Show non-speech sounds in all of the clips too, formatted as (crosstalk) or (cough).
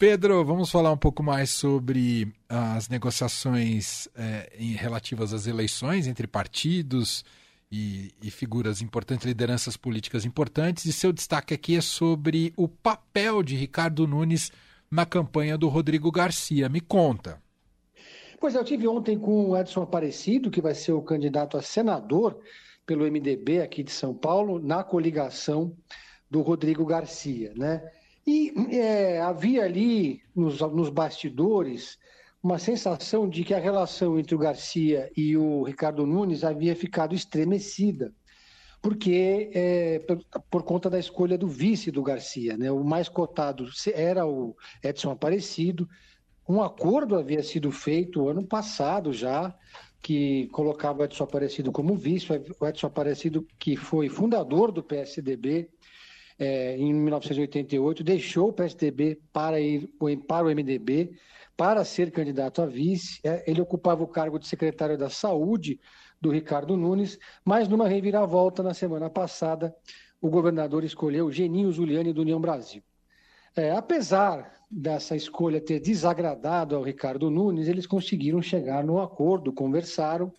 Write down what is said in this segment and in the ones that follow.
Pedro, vamos falar um pouco mais sobre as negociações é, em, relativas às eleições entre partidos e, e, figuras importantes, lideranças políticas importantes. E seu destaque aqui é sobre o papel de Ricardo Nunes na campanha do Rodrigo Garcia. Me conta. Pois é, eu tive ontem com o Edson Aparecido, que vai ser o candidato a senador pelo MDB aqui de São Paulo, na coligação do Rodrigo Garcia, né? E é, havia ali nos, nos bastidores uma sensação de que a relação entre o Garcia e o Ricardo Nunes havia ficado estremecida, porque é, por, por, conta da escolha do vice do Garcia, né? O mais cotado era o Edson Aparecido. Um acordo havia sido feito ano passado já, que colocava o Edson Aparecido como vice, o Edson Aparecido que foi fundador do PSDB é, em 1988, deixou o PSDB para ir para o MDB, para ser candidato a vice. É, ele ocupava o cargo de secretário da Saúde do Ricardo Nunes, mas numa reviravolta na semana passada, o governador escolheu Geninho Giuliani do União Brasil. É, apesar dessa escolha ter desagradado ao Ricardo Nunes, eles conseguiram chegar num acordo, conversaram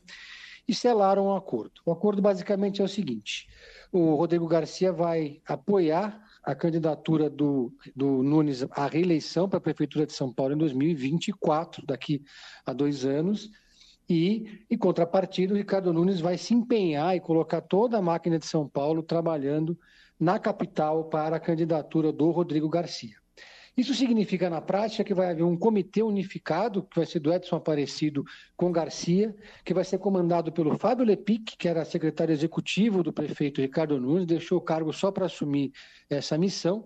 e selaram um acordo. O acordo basicamente é o seguinte: o Rodrigo Garcia vai apoiar a candidatura do, do Nunes à reeleição para a Prefeitura de São Paulo em 2024, daqui a dois anos. E, em contrapartida, o Ricardo Nunes vai se empenhar e colocar toda a máquina de São Paulo trabalhando na capital para a candidatura do Rodrigo Garcia. Isso significa, na prática, que vai haver um comitê unificado, que vai ser do Edson Aparecido com Garcia, que vai ser comandado pelo Fábio Lepic, que era secretário executivo do prefeito Ricardo Nunes, deixou o cargo só para assumir essa missão.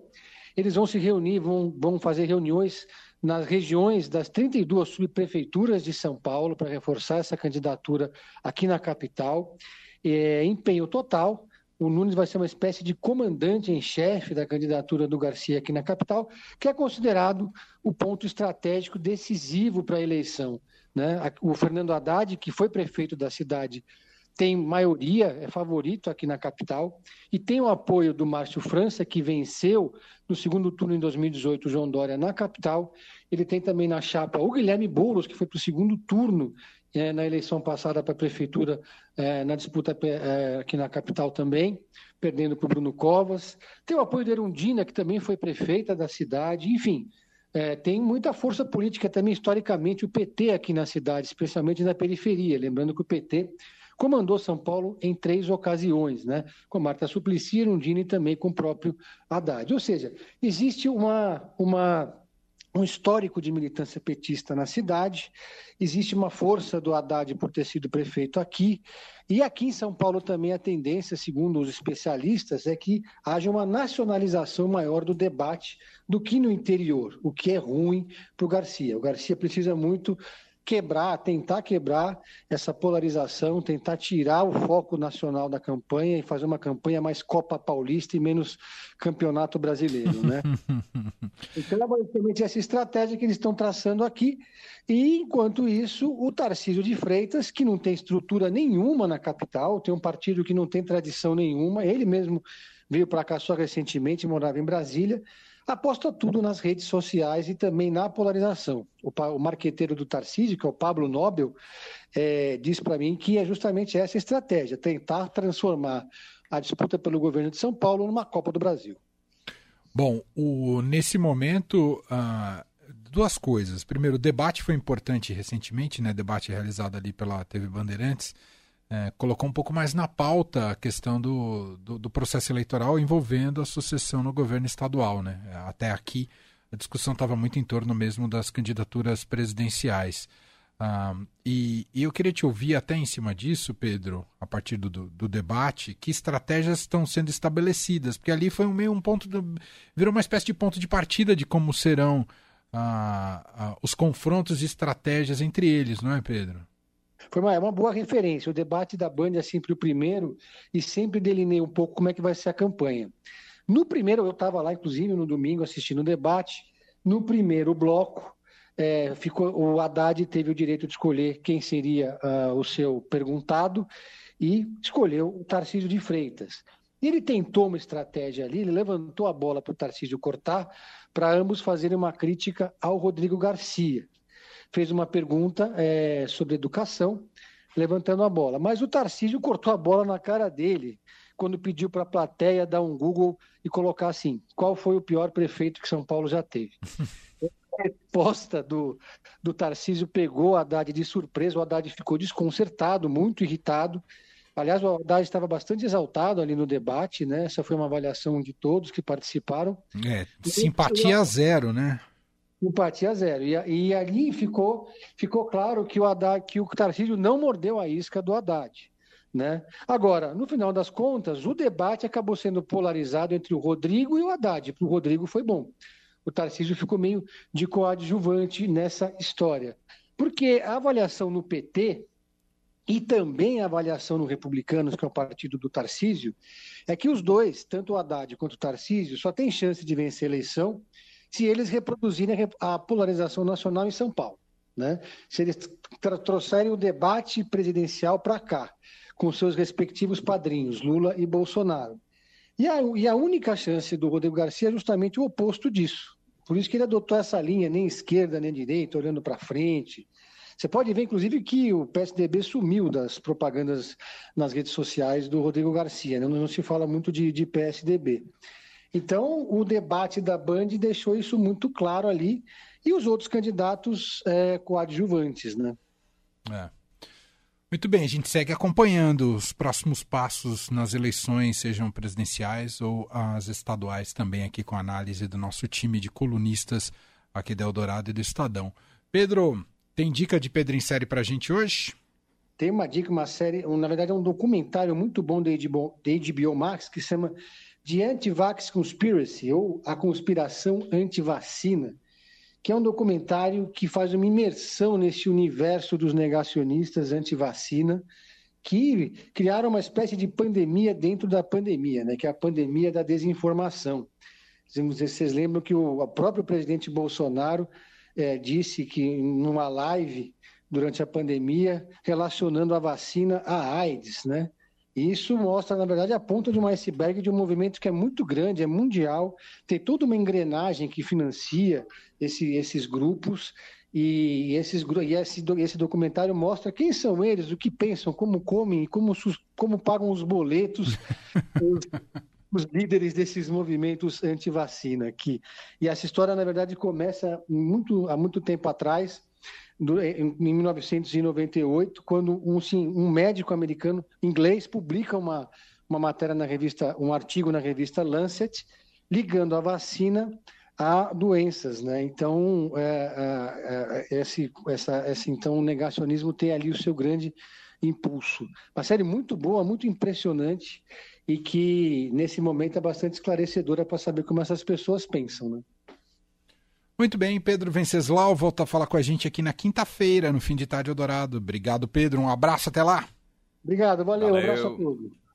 Eles vão se reunir, vão, vão fazer reuniões nas regiões das 32 subprefeituras de São Paulo para reforçar essa candidatura aqui na capital. É, empenho total o Nunes vai ser uma espécie de comandante em chefe da candidatura do Garcia aqui na capital, que é considerado o ponto estratégico decisivo para a eleição. Né? O Fernando Haddad, que foi prefeito da cidade, tem maioria, é favorito aqui na capital, e tem o apoio do Márcio França, que venceu no segundo turno em 2018 o João Dória na capital. Ele tem também na chapa o Guilherme Boulos, que foi para o segundo turno na eleição passada para a prefeitura, é, na disputa é, aqui na capital também, perdendo para o Bruno Covas. Tem o apoio da Erundina, que também foi prefeita da cidade, enfim. É, tem muita força política também, historicamente, o PT aqui na cidade, especialmente na periferia. Lembrando que o PT comandou São Paulo em três ocasiões, né? com Marta Suplicy, Erundina e também com o próprio Haddad. Ou seja, existe uma, uma um histórico de militância petista na cidade, existe uma força do Haddad por ter sido prefeito aqui, e aqui em São Paulo também a tendência, segundo os especialistas, é que haja uma nacionalização maior do debate do que no interior, o que é ruim para o Garcia. O Garcia precisa muito quebrar, tentar quebrar essa polarização, tentar tirar o foco nacional da campanha e fazer uma campanha mais Copa Paulista e menos Campeonato Brasileiro, né? (laughs) então é basicamente essa estratégia que eles estão traçando aqui. E enquanto isso, o Tarcísio de Freitas, que não tem estrutura nenhuma na capital, tem um partido que não tem tradição nenhuma, ele mesmo veio para cá só recentemente, morava em Brasília aposta tudo nas redes sociais e também na polarização. O, o marqueteiro do Tarcísio, que é o Pablo Nobel, é, diz para mim que é justamente essa estratégia, tentar transformar a disputa pelo governo de São Paulo numa Copa do Brasil. Bom, o, nesse momento, ah, duas coisas. Primeiro, o debate foi importante recentemente, né? Debate realizado ali pela TV Bandeirantes é, colocou um pouco mais na pauta a questão do, do, do, processo eleitoral envolvendo a sucessão no governo estadual. Né? Até aqui a discussão estava muito em torno mesmo das candidaturas presidenciais. Ah, e, e, eu queria te ouvir até em cima disso, Pedro, a partir do, do, debate, que estratégias estão sendo estabelecidas, porque ali foi um meio um ponto, do, virou uma espécie de ponto de partida de como serão ah, ah, os confrontos de estratégias entre eles, não é, Pedro? Foi uma, é uma boa referência. O debate da Band é sempre o primeiro e sempre delinei um pouco como é que vai ser a campanha. No primeiro, eu estava lá, inclusive, no domingo, assistindo o debate. No primeiro bloco, é, ficou, o Haddad teve o direito de escolher quem seria uh, o seu perguntado e escolheu o Tarcísio de Freitas. Ele tentou uma estratégia ali, ele levantou a bola para o Tarcísio cortar, para ambos fazerem uma crítica ao Rodrigo Garcia. Fez uma pergunta é, sobre educação, levantando a bola. Mas o Tarcísio cortou a bola na cara dele, quando pediu para a plateia dar um Google e colocar assim: qual foi o pior prefeito que São Paulo já teve? (laughs) a resposta do, do Tarcísio pegou o Haddad de surpresa, o Haddad ficou desconcertado, muito irritado. Aliás, o Haddad estava bastante exaltado ali no debate, né? Essa foi uma avaliação de todos que participaram. É, simpatia zero, né? Simpatia zero. E, e ali ficou, ficou claro que o, Haddad, que o Tarcísio não mordeu a isca do Haddad. Né? Agora, no final das contas, o debate acabou sendo polarizado entre o Rodrigo e o Haddad. Para o Rodrigo foi bom. O Tarcísio ficou meio de coadjuvante nessa história. Porque a avaliação no PT e também a avaliação no Republicanos, que é o partido do Tarcísio, é que os dois, tanto o Haddad quanto o Tarcísio, só têm chance de vencer a eleição se eles reproduzirem a polarização nacional em São Paulo. Né? Se eles trouxerem o debate presidencial para cá, com seus respectivos padrinhos, Lula e Bolsonaro. E a, e a única chance do Rodrigo Garcia é justamente o oposto disso. Por isso que ele adotou essa linha, nem esquerda nem direita, olhando para frente, você pode ver, inclusive, que o PSDB sumiu das propagandas nas redes sociais do Rodrigo Garcia, né? não, não, se fala muito de, de PSDB. Então, o debate da Band deixou isso muito claro ali, e os outros candidatos é, coadjuvantes, né? É. Muito bem, a gente segue acompanhando os próximos passos nas eleições, sejam presidenciais ou as estaduais, também aqui com a análise do nosso time de colunistas aqui da Eldorado e do Estadão. Pedro, tem dica de Pedro em série pra gente hoje? Tem uma dica, uma série, na verdade é um documentário muito bom da HBO, HBO Max que se chama The Anti-Vax Conspiracy, ou A Conspiração Anti-Vacina, que é um documentário que faz uma imersão nesse universo dos negacionistas anti-vacina, que criaram uma espécie de pandemia dentro da pandemia, né, que é a pandemia da desinformação. Vocês lembram que o próprio presidente Bolsonaro é, disse que numa live durante a pandemia, relacionando a vacina à AIDS, né? E isso mostra, na verdade, a ponta de um iceberg de um movimento que é muito grande, é mundial, tem toda uma engrenagem que financia esse, esses grupos, e, esses, e esse, esse documentário mostra quem são eles, o que pensam, como comem, como, como pagam os boletos, (laughs) os, líderes desses movimentos anti-vacina aqui. E essa história, na verdade, começa muito, há muito tempo atrás, em 1998, quando um, sim, um médico americano inglês publica uma, uma matéria na revista, um artigo na revista Lancet, ligando a vacina a doenças, né? Então, é, é, é esse, essa, esse então negacionismo tem ali o seu grande impulso. Uma série muito boa, muito impressionante e que nesse momento é bastante esclarecedora para saber como essas pessoas pensam, né? Muito bem, Pedro Venceslau volta a falar com a gente aqui na quinta-feira, no fim de tarde Eldorado. Obrigado, Pedro. Um abraço, até lá. Obrigado, valeu, valeu. um abraço a todos.